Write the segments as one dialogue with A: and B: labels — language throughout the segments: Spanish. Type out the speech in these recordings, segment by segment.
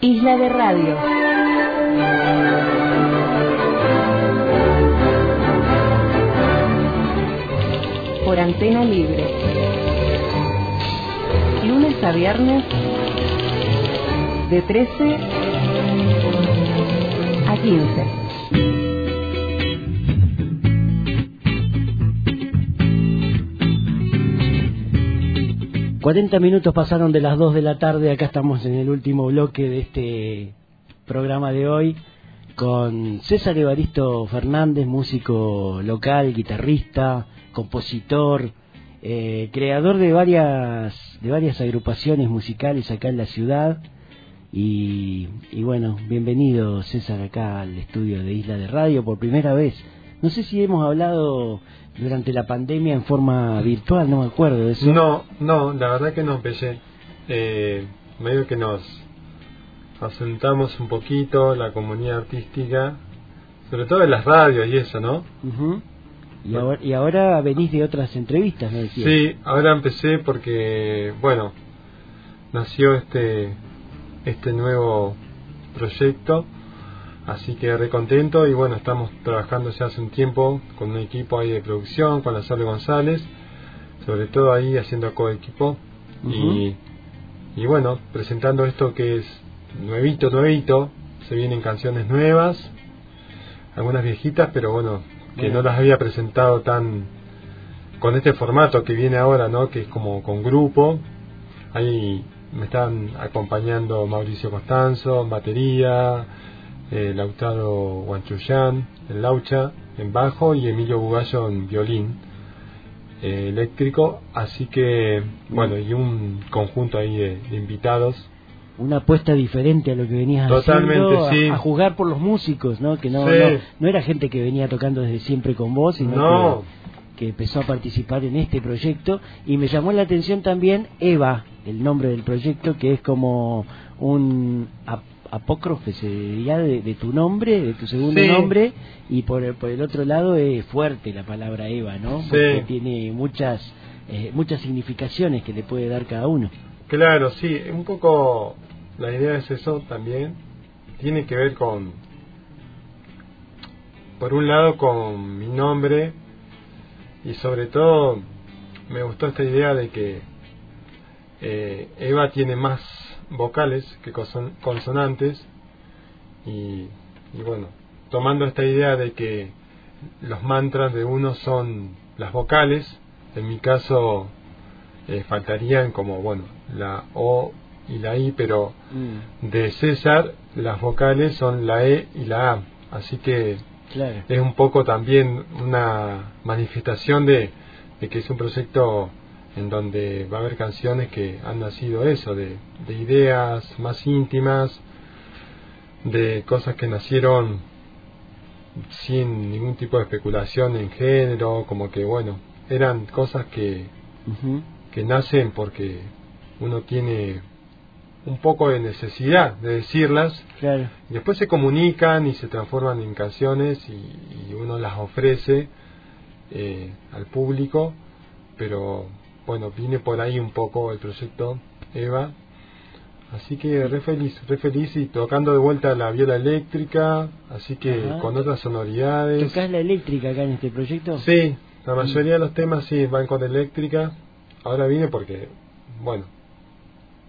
A: Isla de Radio. Por antena libre. Lunes a viernes de 13 a 15.
B: 40 minutos pasaron de las 2 de la tarde, acá estamos en el último bloque de este programa de hoy con César Evaristo Fernández, músico local, guitarrista, compositor, eh, creador de varias, de varias agrupaciones musicales acá en la ciudad. Y, y bueno, bienvenido César acá al estudio de Isla de Radio por primera vez. No sé si hemos hablado durante la pandemia en forma virtual, no me acuerdo de eso.
C: No, no, la verdad que no empecé. Eh, medio que nos asentamos un poquito la comunidad artística, sobre todo en las radios y eso, ¿no?
B: Y, ahora, y ahora venís de otras entrevistas, ¿no decías?
C: Sí, ahora empecé porque, bueno, nació este este nuevo proyecto, así que re contento y bueno, estamos trabajando ya hace un tiempo con un equipo ahí de producción, con la Sole González, sobre todo ahí haciendo coequipo y, y bueno, presentando esto que es nuevito, nuevito, se vienen canciones nuevas, algunas viejitas, pero bueno, que no las había presentado tan con este formato que viene ahora, ¿no? Que es como con grupo. Ahí me están acompañando Mauricio Costanzo batería, eh, Lautaro Guanchuyán en laucha, en bajo y Emilio Bugallo en violín eh, eléctrico. Así que, bueno, y un conjunto ahí de, de invitados.
B: Una apuesta diferente a lo que venías
C: Totalmente,
B: haciendo, a- jugar por los músicos, ¿no? Que no,
C: Sí.
B: no, no era gente que venía tocando desde siempre con vos, sino
C: No.
B: que, que empezó a participar en este proyecto. Y me llamó la atención también Eva, el nombre del proyecto, que es como un ap- apócrife, se diría, de, de tu nombre, de tu segundo
C: Sí.
B: nombre, y por el, por el otro lado es fuerte la palabra Eva, ¿no?
C: Sí.
B: Tiene muchas, eh, muchas significaciones que le puede dar cada uno.
C: Claro, sí, un poco la idea es eso también. Tiene que ver con, por un lado, con mi nombre y sobre todo me gustó esta idea de que eh, Eva tiene más vocales que conson- consonantes y, y bueno, tomando esta idea de que los mantras de uno son las vocales, en mi caso eh, faltarían como, bueno, la O y la I, pero
B: Mm,
C: de César las vocales son la E y la A. Así que
B: claro.
C: es un poco también una manifestación de, de que es un proyecto en donde va a haber canciones que han nacido eso, de, de ideas más íntimas, de cosas que nacieron sin ningún tipo de especulación en género, como que bueno, eran cosas que, que nacen porque uno tiene un poco de necesidad de decirlas
B: Claro.
C: y después se comunican y se transforman en canciones y, y uno las ofrece eh, al público, pero bueno, viene por ahí un poco el proyecto Eva. Así que re feliz, re feliz y tocando de vuelta la viola eléctrica, así que
B: Ajá.
C: con otras sonoridades.
B: ¿Tocás la eléctrica acá en este proyecto?
C: Sí, la mayoría de los temas sí van con eléctrica. Ahora vine porque, bueno,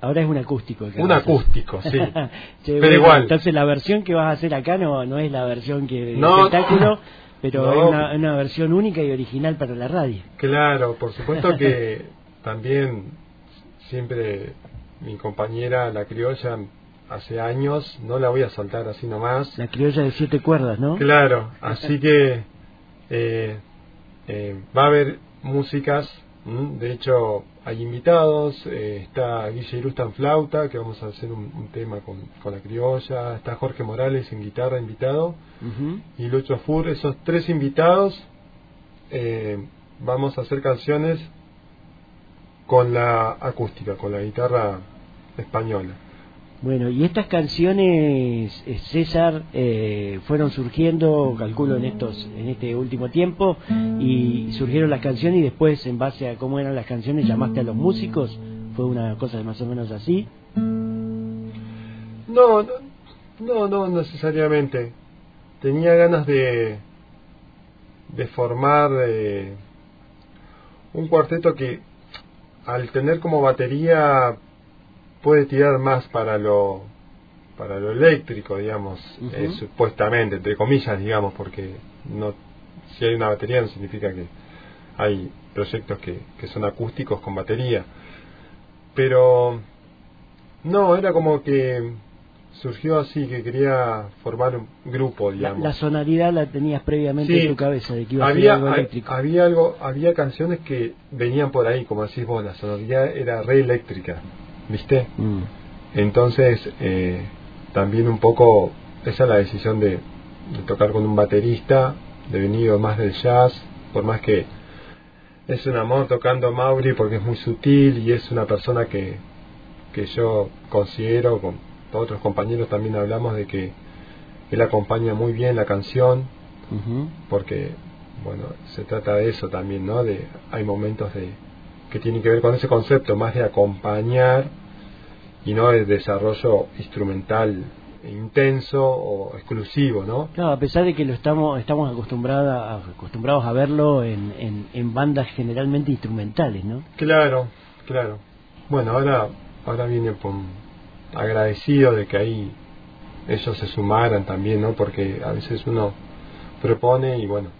B: Ahora es un acústico. acá
C: un acústico, sí.
B: Che,
C: Pero igual.
B: Entonces la versión que vas a hacer acá no, no es la versión que
C: No.
B: espectáculo, pero
C: No.
B: es una, una versión única y original para la radio.
C: Claro, por supuesto que también siempre mi compañera, la criolla, hace años, no la voy a soltar así nomás.
B: La criolla de siete cuerdas, ¿no?
C: Claro, así que eh, eh, va a haber músicas, de hecho hay invitados, eh, está Guille Irusta en flauta, que vamos a hacer un, un tema con, con la criolla, está Jorge Morales en guitarra invitado, y Lucho Fur, esos tres invitados, eh, vamos a hacer canciones con la acústica, con la guitarra española.
B: Bueno, y estas canciones, eh, César, eh, fueron surgiendo, calculo, en estos, en este último tiempo, y surgieron las canciones y después, en base a cómo eran las canciones, llamaste a los músicos. Fue una cosa más o menos así.
C: No, no, no, no necesariamente. Tenía ganas de, de formar eh, un cuarteto que al tener como batería puede tirar más para lo para lo eléctrico, digamos, eh, supuestamente, entre comillas, digamos, porque no si hay una batería no significa que hay proyectos que, que son acústicos con batería. Pero no, era como que surgió así, que quería formar un grupo, digamos.
B: La, sonoridad la tenías previamente en tu cabeza, de que iba
C: había,
B: a ser algo eléctrico.
C: Había, algo, había canciones que venían por ahí, como decís vos, la sonoridad era re eléctrica, ¿viste? Mm. Entonces, eh, también un poco, esa es la decisión de, de tocar con un baterista, de venido más del jazz, por más que es un amor tocando Mauri porque es muy sutil y es una persona que, que yo considero, con otros compañeros también hablamos de que él acompaña muy bien la canción, porque, bueno, se trata de eso también, ¿no? De, hay momentos de que tienen que ver con ese concepto, más de acompañar y no de desarrollo instrumental intenso o exclusivo, ¿no?
B: Claro, a pesar de que lo estamos estamos acostumbrados acostumbrados a verlo en, en, bandas generalmente instrumentales, ¿no?
C: Claro, claro. Bueno, ahora ahora viene agradecido de que ahí ellos se sumaran también, ¿no? Porque a veces uno propone y bueno,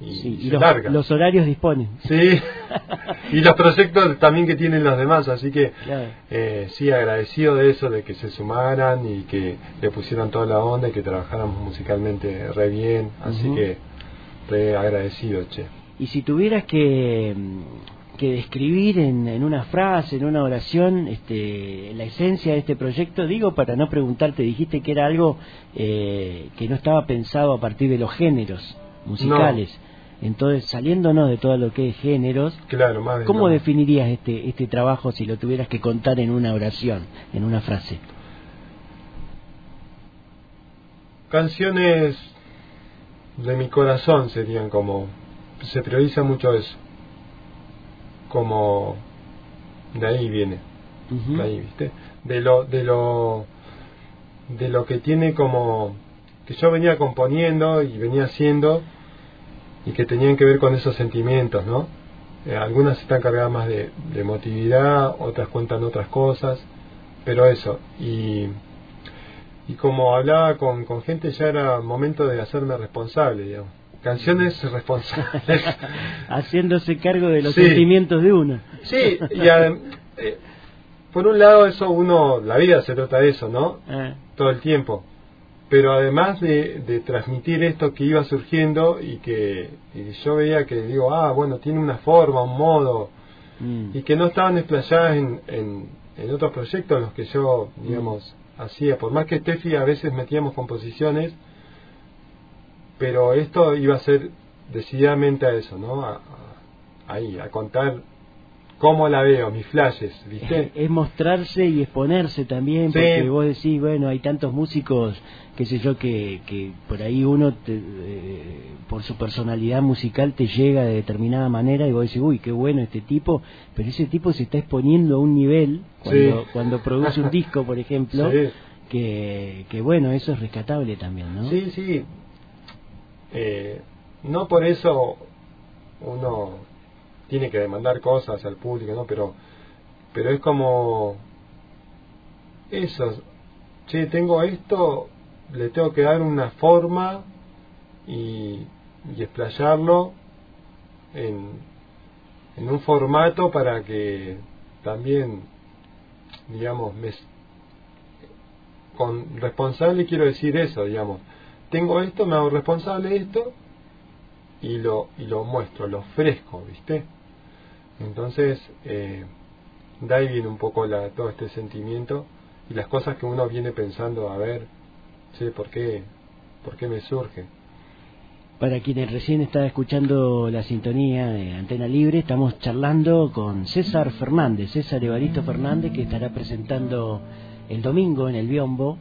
B: y, los, los, horarios disponen.
C: Sí, y los proyectos también que tienen los demás, así que eh, sí, agradecido de eso, de que se sumaran y que le pusieran toda la onda y que trabajáramos musicalmente re bien, así que re agradecido, che.
B: Y si tuvieras que, que describir en, en, una frase, en una oración, este, la esencia de este proyecto, digo para no preguntarte, dijiste que era algo eh, que no estaba pensado a partir de los géneros musicales. Entonces, saliéndonos de todo lo que es géneros,
C: claro,
B: ¿cómo definirías este, este trabajo si lo tuvieras que contar en una oración, en una frase?
C: Canciones de mi corazón serían como, se prioriza mucho eso, como de ahí viene, de ahí, ¿viste? De lo, de lo, de lo que tiene como, que yo venía componiendo y venía haciendo, y que tenían que ver con esos sentimientos, ¿no? Eh, algunas están cargadas más de, emotividad, otras cuentan otras cosas, pero eso, y, y como hablaba con, con gente ya era momento de hacerme responsable, digamos. Canciones responsables.
B: Haciéndose cargo de los sentimientos de uno.
C: Sí, y eh, por un lado eso uno, la vida se trata de eso, ¿no? Eh. Todo el tiempo pero además de, transmitir esto que iba surgiendo y que yo veía que digo, ah, bueno, tiene una forma, un modo, mm. y que no estaban explayadas en, en, otros proyectos en los que yo, digamos, mm. hacía, por más que Steffi a veces metíamos composiciones, pero esto iba a ser decididamente a eso, ¿no? A, ahí, a contar cómo la veo, mis flashes, ¿viste?
B: Es, mostrarse y exponerse también, porque vos decís, bueno, hay tantos músicos, qué sé yo, que, que por ahí uno, eh, por su personalidad musical, te llega de determinada manera y vos decís, uy, qué bueno este tipo, pero ese tipo se está exponiendo a un nivel, cuando, cuando produce un disco, por ejemplo, que, que bueno, eso es rescatable también, ¿no?
C: Sí, sí. Eh, no por eso uno tiene que demandar cosas al público, ¿no? Pero, pero es como eso, che, tengo esto, le tengo que dar una forma y, y explayarlo en, en un formato para que también, digamos, me, con responsable quiero decir eso, digamos, tengo esto, me hago responsable de esto y lo, y lo muestro, lo ofrezco, ¿viste? Entonces, eh, de ahí viene un poco la, todo este sentimiento y las cosas que uno viene pensando, a ver, sí, ¿por qué, por qué me surge?
B: Para quienes recién están escuchando la sintonía de Antena Libre, estamos charlando con César Fernández, César Evaristo Fernández, que estará presentando el domingo en el Biombo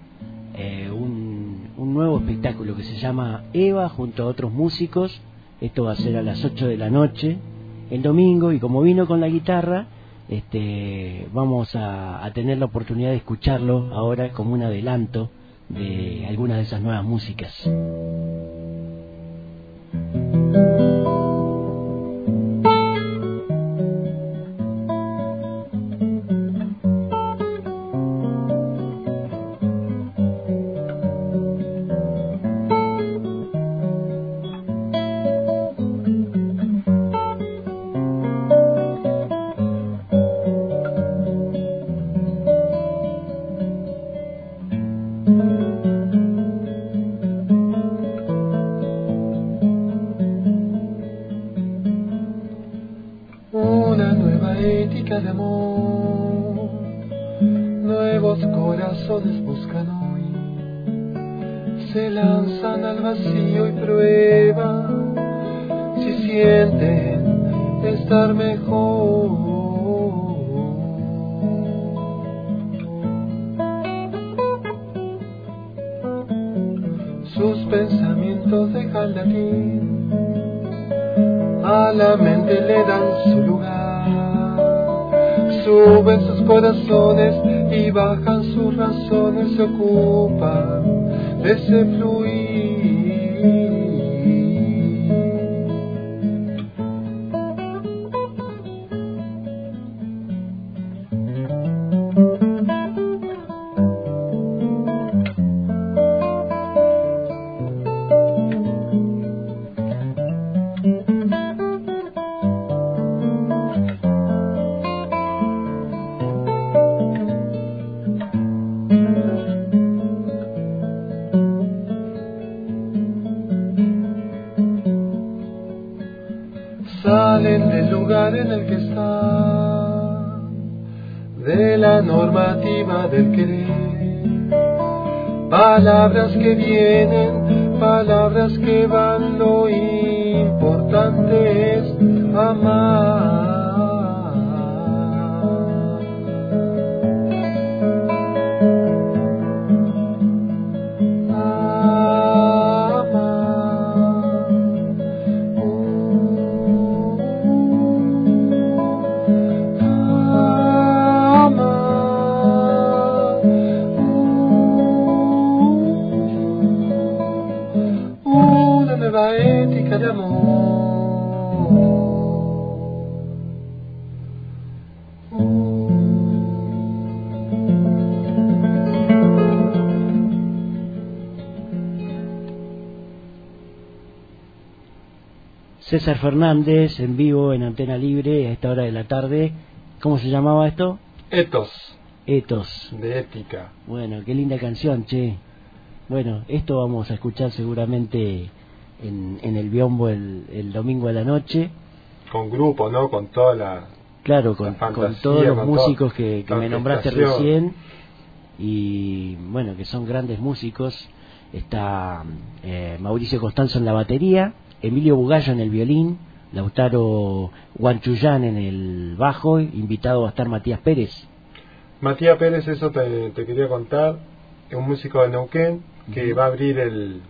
B: eh, un, un nuevo espectáculo que se llama Eva junto a otros músicos. Esto va a ser a las 8 de la noche, el domingo y como vino con la guitarra, Este, vamos a, a tener la oportunidad de escucharlo ahora como un adelanto de algunas de esas nuevas músicas.
C: Se lanzan al vacío y prueban si sienten estar mejor. Sus pensamientos dejan de latir a la mente le dan su lugar. Suben sus corazones y bajan sus razones, se ocupan de ese vienen, palabras que van, lo importante es amar.
B: César Fernández en vivo en Antena Libre a esta hora de la tarde. ¿Cómo se llamaba esto?
C: Etos
B: Etos.
C: de ética.
B: Bueno, qué linda canción, che. Bueno, esto vamos a escuchar seguramente en, en el biombo el, el domingo a la noche.
C: Con grupo, ¿no? Con toda la.
B: Claro, con,
C: La fantasía,
B: con todos los
C: con
B: músicos
C: todo.
B: que, que me nombraste recién y bueno, que son grandes músicos. Está eh, Mauricio Costanzo en la batería, Emilio Bugallo en el violín, Lautaro Guanchuyán en el bajo, invitado va a estar Matías Pérez.
C: Matías Pérez, eso te, te quería contar. Es un músico de Neuquén que va a abrir el,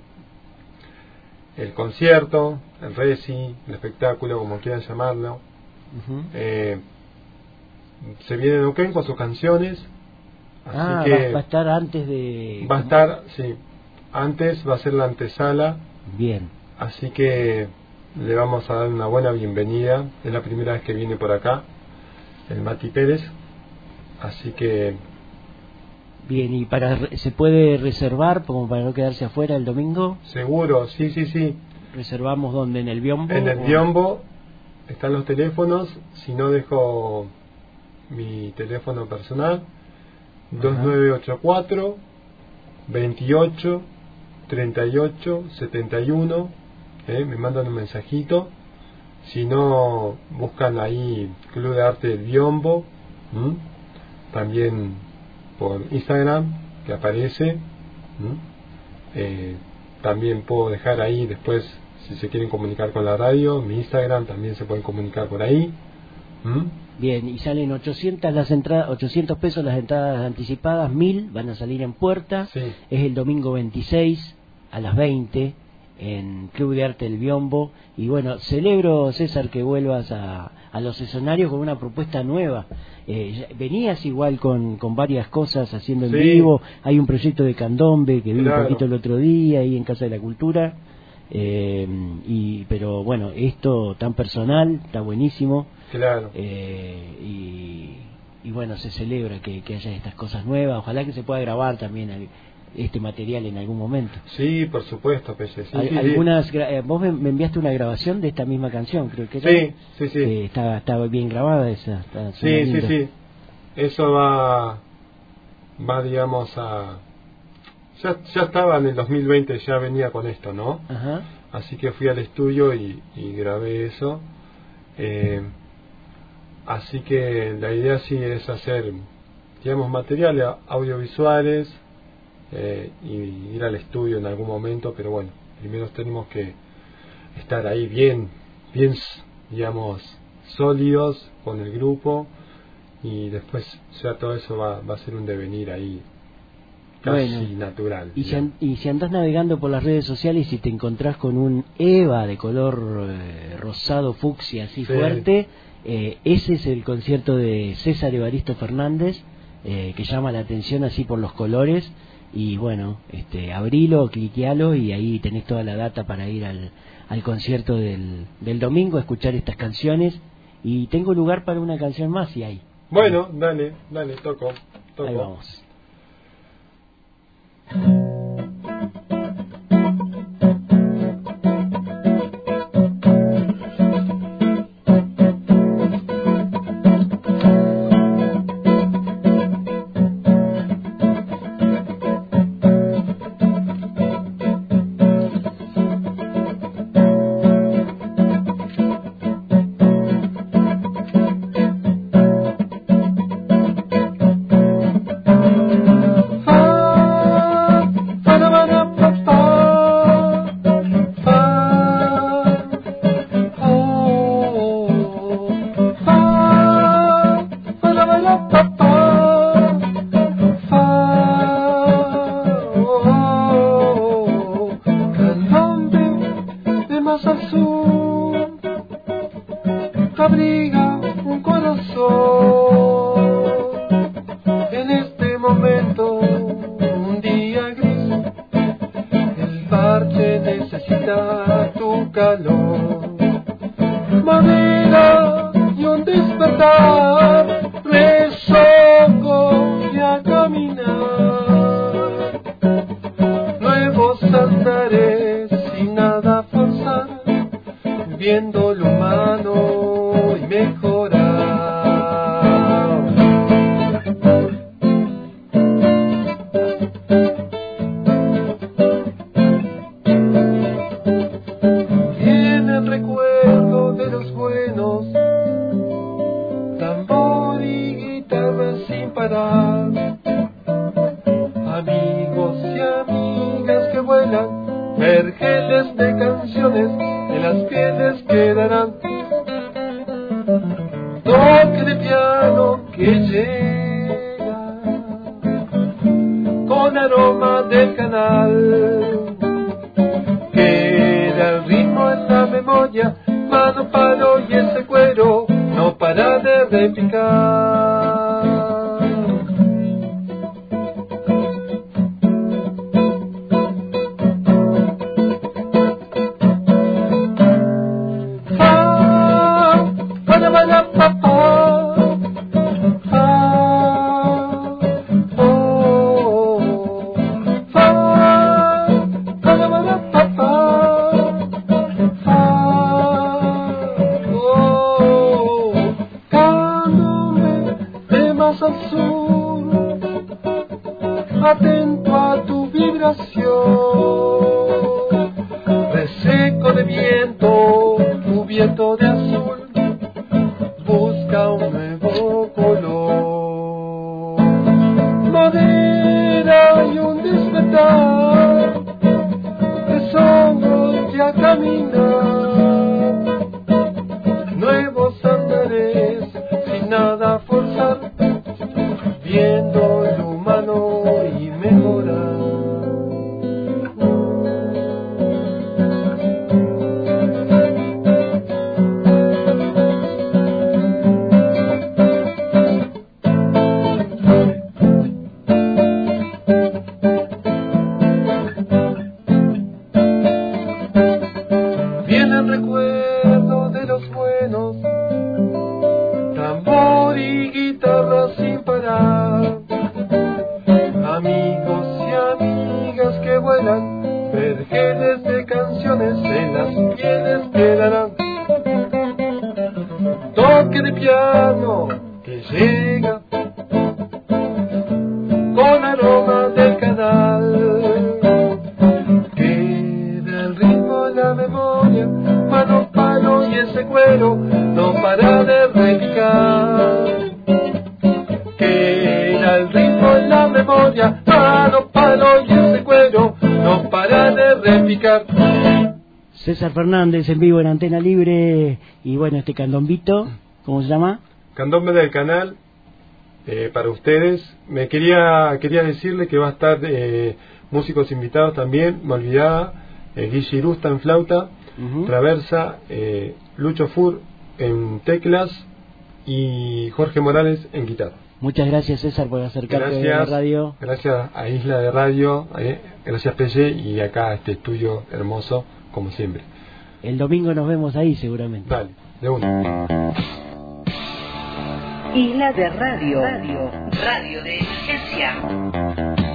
C: el concierto, el reci, el espectáculo, como quieran llamarlo. Eh, se viene Neuquén con sus canciones. Así
B: Ah,
C: que
B: va, va a estar antes de...
C: va a estar, sí, antes va a ser la antesala,
B: Bien,
C: así que le vamos a dar una buena bienvenida. Es la primera vez que viene por acá, el Mati Pérez. Así que
B: bien, ¿y para se puede reservar como para no quedarse afuera el domingo?
C: seguro, sí, sí, sí.
B: ¿Reservamos donde? ¿En el biombo?
C: En el biombo están los teléfonos, si no dejo mi teléfono personal, 2984 28 38 71, ¿eh? me mandan un mensajito, si no buscan ahí Club de Arte del Biombo, ¿m? también por Instagram que aparece. Eh, también puedo dejar ahí después si se quieren comunicar con la radio, mi Instagram también se pueden comunicar por ahí.
B: Bien, y salen 800 las entradas, 800 pesos las entradas anticipadas, 1000 van a salir en puerta.
C: Sí.
B: Es el domingo 26 a las 20
C: en Club de Arte El Biombo. Y bueno, celebro, César, que vuelvas a, a los escenarios con una propuesta nueva. Eh, venías igual con, con varias cosas haciendo en vivo. Hay un proyecto de candombe que vi un poquito el otro día ahí en Casa de la Cultura. Eh, y pero bueno, esto tan personal, está buenísimo.
B: Claro.
C: Eh, y, y, bueno, se celebra que, que haya estas cosas nuevas. Ojalá que se pueda grabar también este material en algún momento.
B: Sí, por supuesto, Pese.
C: algunas, eh, vos me, enviaste una grabación de esta misma canción, creo que
B: Sí, sí, sí.
C: estaba, estaba bien grabada esa.
B: sí, sí, sí. Eso va, va digamos a... Ya, ya estaba en el 2020, ya venía con esto, ¿no?
C: Ajá.
B: Así que fui al estudio y, y grabé eso. Eh, así que la idea sí es hacer, digamos, materiales audiovisuales, eh, y ir al estudio en algún momento, pero bueno, primero tenemos que estar ahí bien, bien, digamos, sólidos con el grupo y después ya todo eso va, va a ser un devenir ahí casi natural.
C: Y si, y si, andás navegando por las redes sociales y te encontrás con un Eva de color eh, rosado fucsia así fuerte, eh, ese es el concierto de César Evaristo Fernández, que llama la atención así por los colores y bueno, este, abrilo, cliquealo y ahí tenés toda la data para ir al, al concierto del, del domingo, a escuchar estas canciones y tengo lugar para una canción más y hay.
B: Bueno, dale, dale, toco, toco.
C: Ahí vamos. calor. Amigos y amigas que vuelan, vergeles de canciones, en las pieles quedarán. we know. parar.
B: César Fernández en vivo en Antena Libre y bueno, este candombito, ¿cómo se llama?
C: Candombe del canal, eh, para ustedes. Me quería quería decirle que va a estar eh, músicos invitados también, me olvidaba, eh, Guille Irusta en flauta,
B: Ujú.
C: Traversa, eh, Lucho Fur en teclas y Jorge Morales en guitarra.
B: Muchas gracias César por acercarte a la
C: Gracias,
B: radio.
C: gracias a Isla de Radio, eh, gracias Pelle y acá a este estudio hermoso como siempre.
B: El domingo nos vemos ahí seguramente.
C: Dale, de una.
A: Isla de Radio. Radio, Radio de emergencia.